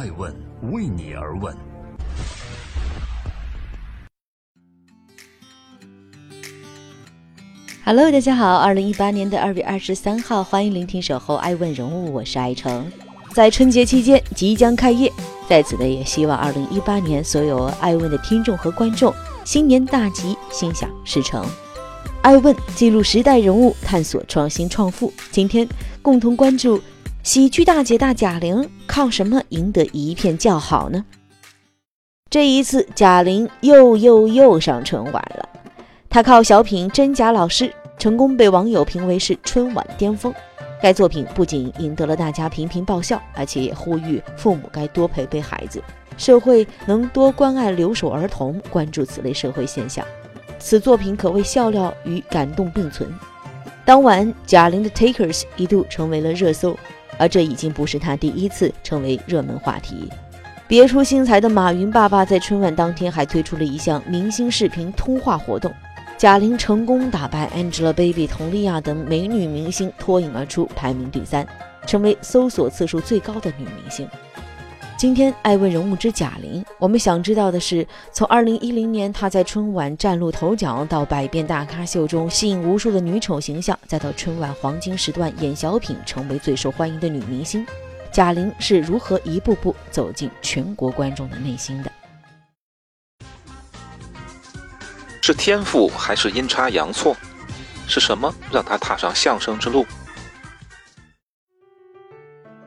爱问为你而问。Hello，大家好，二零一八年的二月二十三号，欢迎聆听守候爱问人物，我是爱成。在春节期间即将开业，在此呢，也希望二零一八年所有爱问的听众和观众新年大吉，心想事成。爱问记录时代人物，探索创新创富。今天共同关注喜剧大姐大贾玲，靠什么赢得一片叫好呢？这一次，贾玲又又又上春晚了。她靠小品《真假老师》成功被网友评为是春晚巅峰。该作品不仅赢得了大家频频爆笑，而且也呼吁父母该多陪陪孩子，社会能多关爱留守儿童，关注此类社会现象。此作品可谓笑料与感动并存。当晚，贾玲的 Takers 一度成为了热搜，而这已经不是她第一次成为热门话题。别出心裁的马云爸爸在春晚当天还推出了一项明星视频通话活动，贾玲成功打败 Angelababy、佟丽娅等美女明星，脱颖而出，排名第三，成为搜索次数最高的女明星。今天爱问人物之贾玲，我们想知道的是，从二零一零年她在春晚崭露头角，到百变大咖秀中吸引无数的女丑形象，再到春晚黄金时段演小品成为最受欢迎的女明星，贾玲是如何一步步走进全国观众的内心的？是天赋还是阴差阳错？是什么让她踏上相声之路？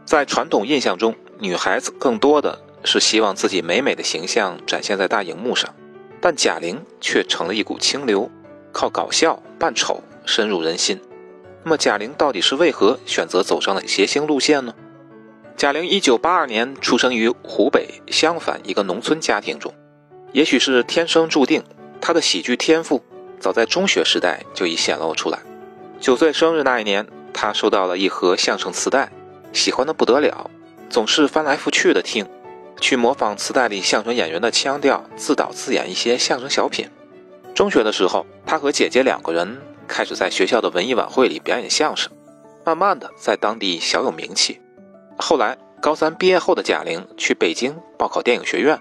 在传统印象中，女孩子更多的是希望自己美美的形象展现在大荧幕上，但贾玲却成了一股清流，靠搞笑扮丑深入人心。那么，贾玲到底是为何选择走上了谐星路线呢？贾玲一九八二年出生于湖北襄樊一个农村家庭中，也许是天生注定，她的喜剧天赋早在中学时代就已显露出来。九岁生日那一年，她收到了一盒相声磁带。喜欢的不得了，总是翻来覆去的听，去模仿磁带里相声演员的腔调，自导自演一些相声小品。中学的时候，他和姐姐两个人开始在学校的文艺晚会里表演相声，慢慢的在当地小有名气。后来高三毕业后的贾玲去北京报考电影学院，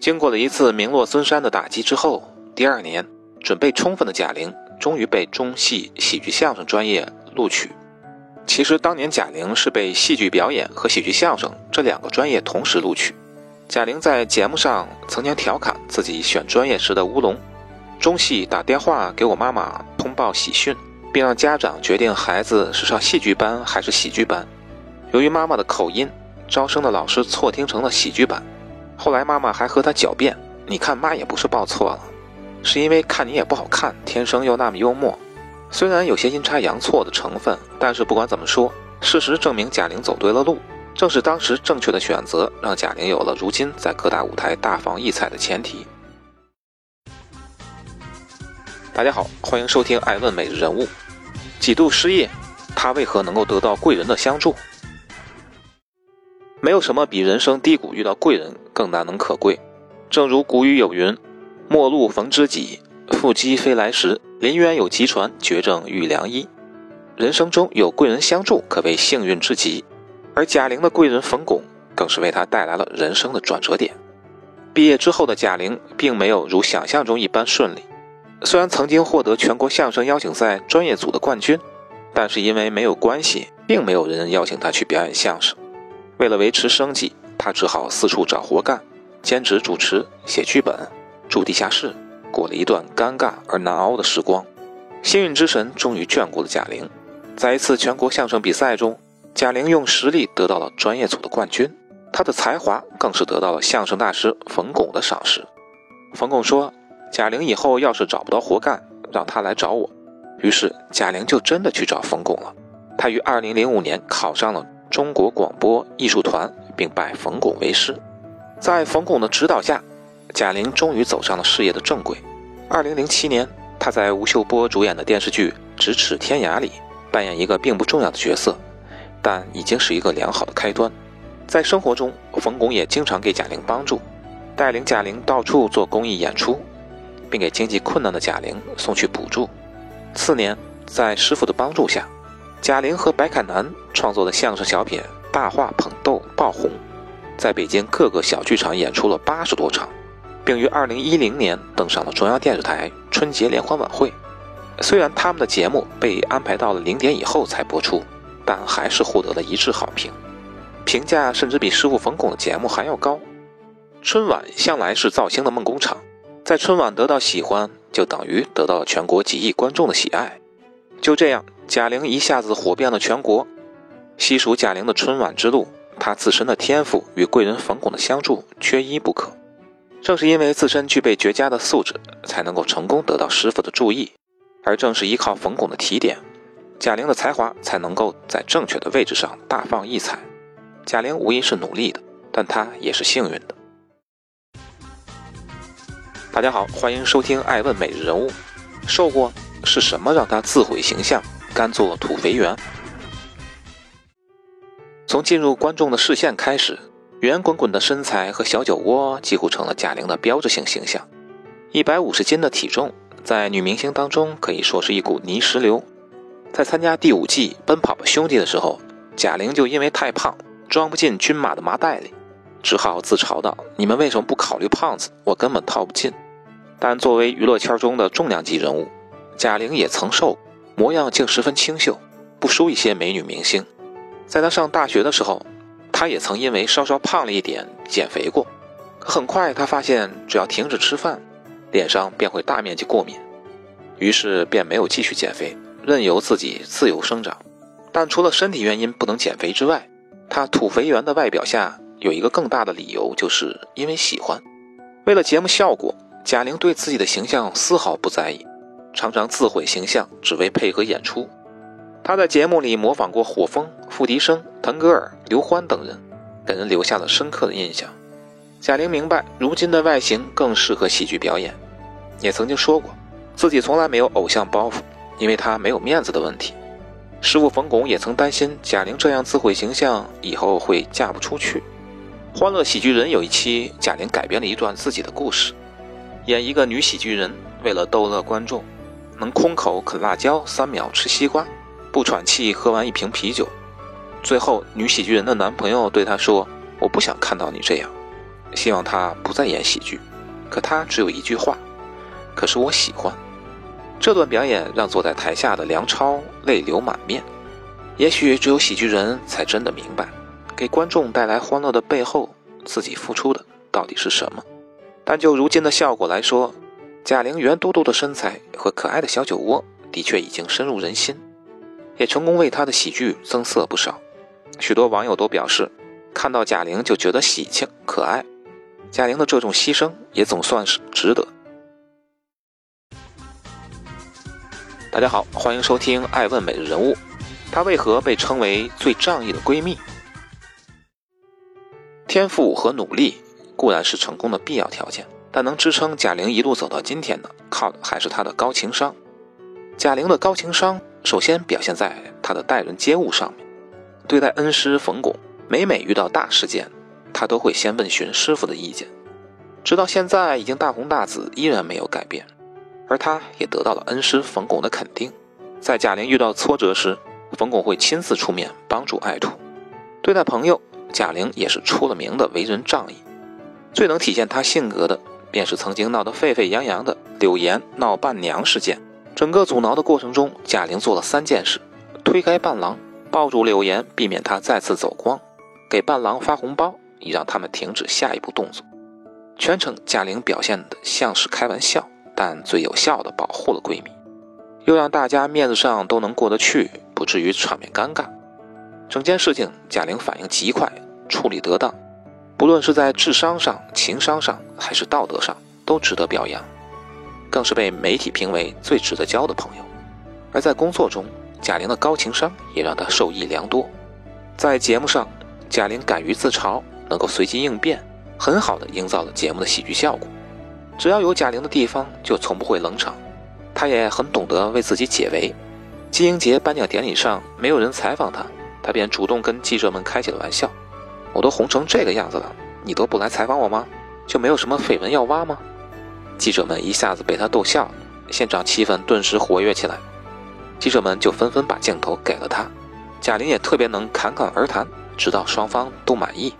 经过了一次名落孙山的打击之后，第二年准备充分的贾玲终于被中戏喜剧相声专业录取。其实当年贾玲是被戏剧表演和喜剧相声这两个专业同时录取。贾玲在节目上曾经调侃自己选专业时的乌龙：中戏打电话给我妈妈通报喜讯，并让家长决定孩子是上戏剧班还是喜剧班。由于妈妈的口音，招生的老师错听成了喜剧班。后来妈妈还和他狡辩：“你看妈也不是报错了，是因为看你也不好看，天生又那么幽默。”虽然有些阴差阳错的成分，但是不管怎么说，事实证明贾玲走对了路。正是当时正确的选择，让贾玲有了如今在各大舞台大放异彩的前提。大家好，欢迎收听《爱问每日人物》。几度失业，他为何能够得到贵人的相助？没有什么比人生低谷遇到贵人更难能可贵。正如古语有云：“陌路逢知己，腹肌飞来时。”林渊有急传，绝症遇良医。人生中有贵人相助，可谓幸运至极。而贾玲的贵人冯巩，更是为她带来了人生的转折点。毕业之后的贾玲，并没有如想象中一般顺利。虽然曾经获得全国相声邀请赛专业组的冠军，但是因为没有关系，并没有人邀请她去表演相声。为了维持生计，她只好四处找活干，兼职主持、写剧本、住地下室。过了一段尴尬而难熬的时光，幸运之神终于眷顾了贾玲。在一次全国相声比赛中，贾玲用实力得到了专业组的冠军，她的才华更是得到了相声大师冯巩的赏识。冯巩说：“贾玲以后要是找不到活干，让她来找我。”于是贾玲就真的去找冯巩了。她于2005年考上了中国广播艺术团，并拜冯巩为师。在冯巩的指导下。贾玲终于走上了事业的正轨。二零零七年，她在吴秀波主演的电视剧《咫尺天涯》里扮演一个并不重要的角色，但已经是一个良好的开端。在生活中，冯巩也经常给贾玲帮助，带领贾玲到处做公益演出，并给经济困难的贾玲送去补助。次年，在师傅的帮助下，贾玲和白凯南创作的相声小品《大话捧逗》爆红。在北京各个小剧场演出了八十多场，并于二零一零年登上了中央电视台春节联欢晚会。虽然他们的节目被安排到了零点以后才播出，但还是获得了一致好评，评价甚至比师傅冯巩的节目还要高。春晚向来是造星的梦工厂，在春晚得到喜欢，就等于得到了全国几亿观众的喜爱。就这样，贾玲一下子火遍了全国。细数贾玲的春晚之路，她自身的天赋与贵人冯巩的相助缺一不可。正是因为自身具备绝佳的素质，才能够成功得到师傅的注意。而正是依靠冯巩的提点，贾玲的才华才能够在正确的位置上大放异彩。贾玲无疑是努力的，但她也是幸运的。大家好，欢迎收听《爱问每日人物》。瘦过是什么让他自毁形象，甘做土肥圆？从进入观众的视线开始，圆滚滚的身材和小酒窝几乎成了贾玲的标志性形象。一百五十斤的体重，在女明星当中可以说是一股泥石流。在参加第五季《奔跑吧兄弟》的时候，贾玲就因为太胖，装不进军马的麻袋里。只好自嘲道：“你们为什么不考虑胖子？我根本套不进。”但作为娱乐圈中的重量级人物，贾玲也曾瘦，模样竟十分清秀，不输一些美女明星。在她上大学的时候，她也曾因为稍稍胖了一点减肥过。可很快，她发现只要停止吃饭，脸上便会大面积过敏，于是便没有继续减肥，任由自己自由生长。但除了身体原因不能减肥之外，他土肥圆的外表下。有一个更大的理由，就是因为喜欢。为了节目效果，贾玲对自己的形象丝毫不在意，常常自毁形象，只为配合演出。她在节目里模仿过火风、付笛声、腾格尔、刘欢等人，给人留下了深刻的印象。贾玲明白，如今的外形更适合喜剧表演，也曾经说过，自己从来没有偶像包袱，因为她没有面子的问题。师傅冯巩也曾担心贾玲这样自毁形象，以后会嫁不出去。《欢乐喜剧人》有一期，贾玲改编了一段自己的故事，演一个女喜剧人，为了逗乐观众，能空口啃辣椒，三秒吃西瓜，不喘气喝完一瓶啤酒。最后，女喜剧人的男朋友对她说：“我不想看到你这样，希望她不再演喜剧。”可她只有一句话：“可是我喜欢。”这段表演让坐在台下的梁超泪流满面。也许只有喜剧人才真的明白。给观众带来欢乐的背后，自己付出的到底是什么？但就如今的效果来说，贾玲圆嘟嘟的身材和可爱的小酒窝的确已经深入人心，也成功为她的喜剧增色不少。许多网友都表示，看到贾玲就觉得喜庆可爱。贾玲的这种牺牲也总算是值得。大家好，欢迎收听《爱问每日人物》，她为何被称为最仗义的闺蜜？天赋和努力固然是成功的必要条件，但能支撑贾玲一路走到今天的，靠的还是她的高情商。贾玲的高情商首先表现在她的待人接物上面。对待恩师冯巩，每每遇到大事件，他都会先问询师傅的意见。直到现在已经大红大紫，依然没有改变。而他也得到了恩师冯巩的肯定。在贾玲遇到挫折时，冯巩会亲自出面帮助爱徒。对待朋友。贾玲也是出了名的为人仗义，最能体现她性格的，便是曾经闹得沸沸扬扬的柳岩闹伴娘事件。整个阻挠的过程中，贾玲做了三件事：推开伴郎，抱住柳岩，避免他再次走光；给伴郎发红包，以让他们停止下一步动作。全程贾玲表现的像是开玩笑，但最有效的保护了闺蜜，又让大家面子上都能过得去，不至于场面尴尬。整件事情，贾玲反应极快，处理得当，不论是在智商上、情商上，还是道德上，都值得表扬，更是被媒体评为最值得交的朋友。而在工作中，贾玲的高情商也让她受益良多。在节目上，贾玲敢于自嘲，能够随机应变，很好的营造了节目的喜剧效果。只要有贾玲的地方，就从不会冷场。她也很懂得为自己解围。金鹰节颁奖典礼上，没有人采访她。他便主动跟记者们开起了玩笑：“我都红成这个样子了，你都不来采访我吗？就没有什么绯闻要挖吗？”记者们一下子被他逗笑了，现场气氛顿时活跃起来。记者们就纷纷把镜头给了他，贾玲也特别能侃侃而谈，直到双方都满意。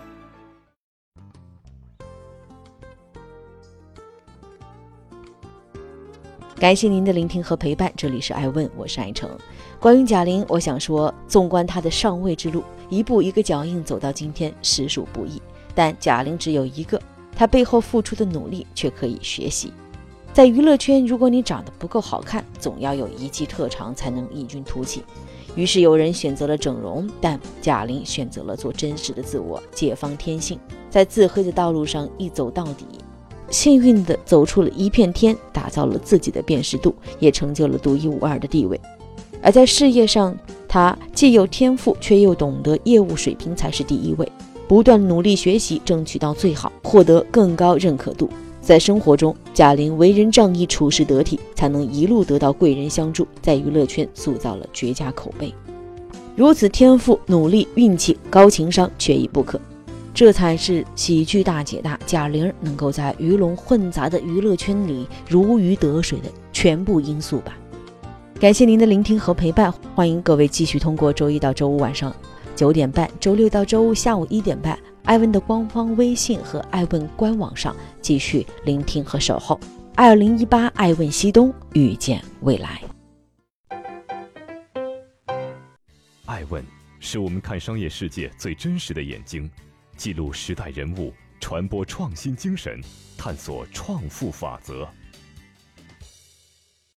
感谢您的聆听和陪伴，这里是爱问，我是爱成。关于贾玲，我想说，纵观她的上位之路，一步一个脚印走到今天，实属不易。但贾玲只有一个，她背后付出的努力却可以学习。在娱乐圈，如果你长得不够好看，总要有一技特长才能异军突起。于是有人选择了整容，但贾玲选择了做真实的自我，解放天性，在自黑的道路上一走到底，幸运地走出了一片天，打造了自己的辨识度，也成就了独一无二的地位。而在事业上，她既有天赋，却又懂得业务水平才是第一位，不断努力学习，争取到最好，获得更高认可度。在生活中，贾玲为人仗义、处事得体，才能一路得到贵人相助，在娱乐圈塑造了绝佳口碑。如此天赋、努力、运气、高情商缺一不可，这才是喜剧大姐大贾玲能够在鱼龙混杂的娱乐圈里如鱼得水的全部因素吧。感谢您的聆听和陪伴，欢迎各位继续通过周一到周五晚上九点半，周六到周五下午一点半。艾问的官方微信和艾问官网上继续聆听和守候。二零一八艾问西东，遇见未来。艾问是我们看商业世界最真实的眼睛，记录时代人物，传播创新精神，探索创富法则。